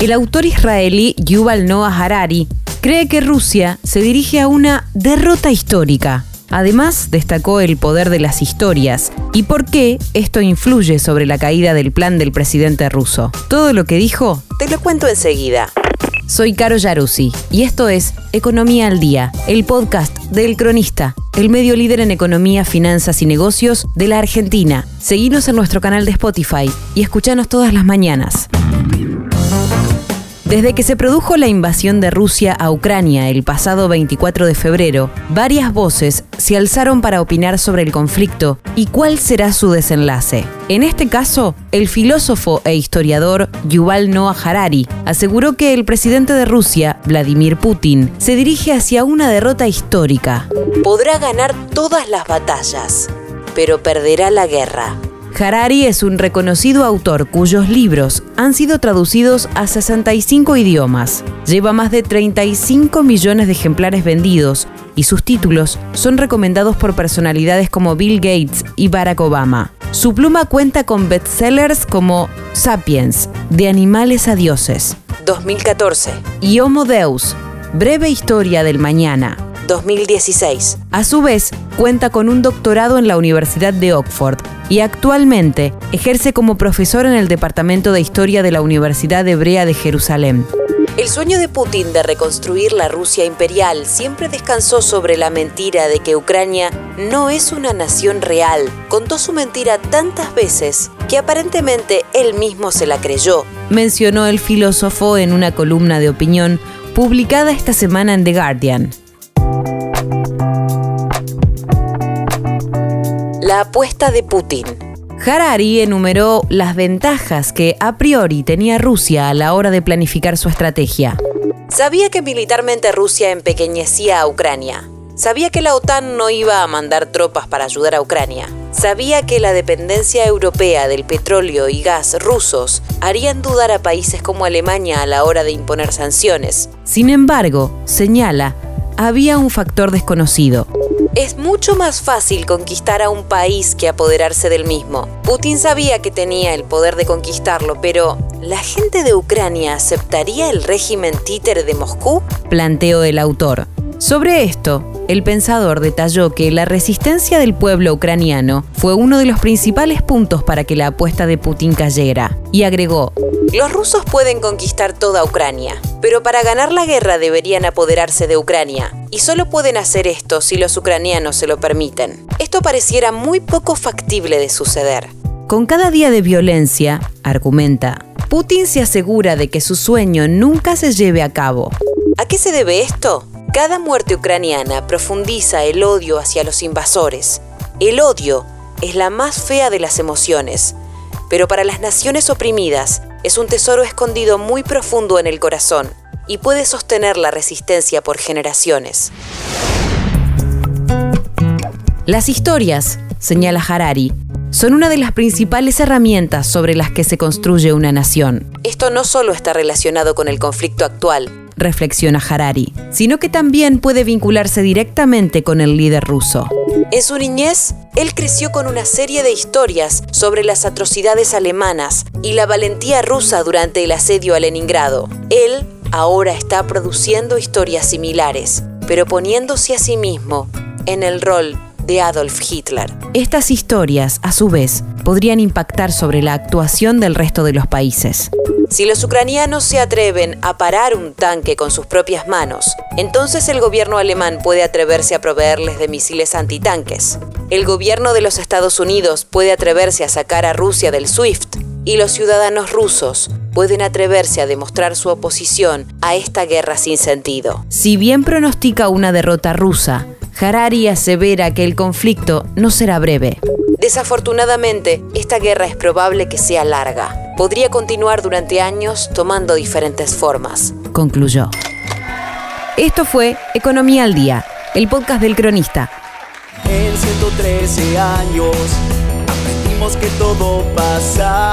El autor israelí Yuval Noah Harari cree que Rusia se dirige a una derrota histórica. Además, destacó el poder de las historias y por qué esto influye sobre la caída del plan del presidente ruso. Todo lo que dijo, te lo cuento enseguida. Soy Caro Yaruzzi y esto es Economía al Día, el podcast del Cronista, el medio líder en economía, finanzas y negocios de la Argentina. Seguinos en nuestro canal de Spotify y escuchanos todas las mañanas. Desde que se produjo la invasión de Rusia a Ucrania el pasado 24 de febrero, varias voces se alzaron para opinar sobre el conflicto y cuál será su desenlace. En este caso, el filósofo e historiador Yuval Noah Harari aseguró que el presidente de Rusia, Vladimir Putin, se dirige hacia una derrota histórica. Podrá ganar todas las batallas, pero perderá la guerra. Harari es un reconocido autor cuyos libros han sido traducidos a 65 idiomas. Lleva más de 35 millones de ejemplares vendidos y sus títulos son recomendados por personalidades como Bill Gates y Barack Obama. Su pluma cuenta con bestsellers como Sapiens, De animales a dioses, 2014, y Homo Deus, Breve historia del mañana, 2016. A su vez, cuenta con un doctorado en la Universidad de Oxford y actualmente ejerce como profesor en el Departamento de Historia de la Universidad Hebrea de Jerusalén. El sueño de Putin de reconstruir la Rusia imperial siempre descansó sobre la mentira de que Ucrania no es una nación real. Contó su mentira tantas veces que aparentemente él mismo se la creyó, mencionó el filósofo en una columna de opinión publicada esta semana en The Guardian. La apuesta de Putin. Harari enumeró las ventajas que a priori tenía Rusia a la hora de planificar su estrategia. Sabía que militarmente Rusia empequeñecía a Ucrania. Sabía que la OTAN no iba a mandar tropas para ayudar a Ucrania. Sabía que la dependencia europea del petróleo y gas rusos harían dudar a países como Alemania a la hora de imponer sanciones. Sin embargo, señala, había un factor desconocido. Es mucho más fácil conquistar a un país que apoderarse del mismo. Putin sabía que tenía el poder de conquistarlo, pero ¿la gente de Ucrania aceptaría el régimen títere de Moscú? Planteó el autor. Sobre esto, el pensador detalló que la resistencia del pueblo ucraniano fue uno de los principales puntos para que la apuesta de Putin cayera, y agregó, los rusos pueden conquistar toda Ucrania, pero para ganar la guerra deberían apoderarse de Ucrania, y solo pueden hacer esto si los ucranianos se lo permiten. Esto pareciera muy poco factible de suceder. Con cada día de violencia, argumenta, Putin se asegura de que su sueño nunca se lleve a cabo. ¿A qué se debe esto? Cada muerte ucraniana profundiza el odio hacia los invasores. El odio es la más fea de las emociones, pero para las naciones oprimidas es un tesoro escondido muy profundo en el corazón y puede sostener la resistencia por generaciones. Las historias, señala Harari, son una de las principales herramientas sobre las que se construye una nación. Esto no solo está relacionado con el conflicto actual, reflexiona Harari, sino que también puede vincularse directamente con el líder ruso. En su niñez, él creció con una serie de historias sobre las atrocidades alemanas y la valentía rusa durante el asedio a Leningrado. Él ahora está produciendo historias similares, pero poniéndose a sí mismo en el rol de Adolf Hitler. Estas historias, a su vez, podrían impactar sobre la actuación del resto de los países. Si los ucranianos se atreven a parar un tanque con sus propias manos, entonces el gobierno alemán puede atreverse a proveerles de misiles antitanques. El gobierno de los Estados Unidos puede atreverse a sacar a Rusia del SWIFT y los ciudadanos rusos pueden atreverse a demostrar su oposición a esta guerra sin sentido. Si bien pronostica una derrota rusa, Harari asevera que el conflicto no será breve. Desafortunadamente, esta guerra es probable que sea larga podría continuar durante años tomando diferentes formas. Concluyó. Esto fue Economía al Día, el podcast del cronista. En 113 años aprendimos que todo pasa.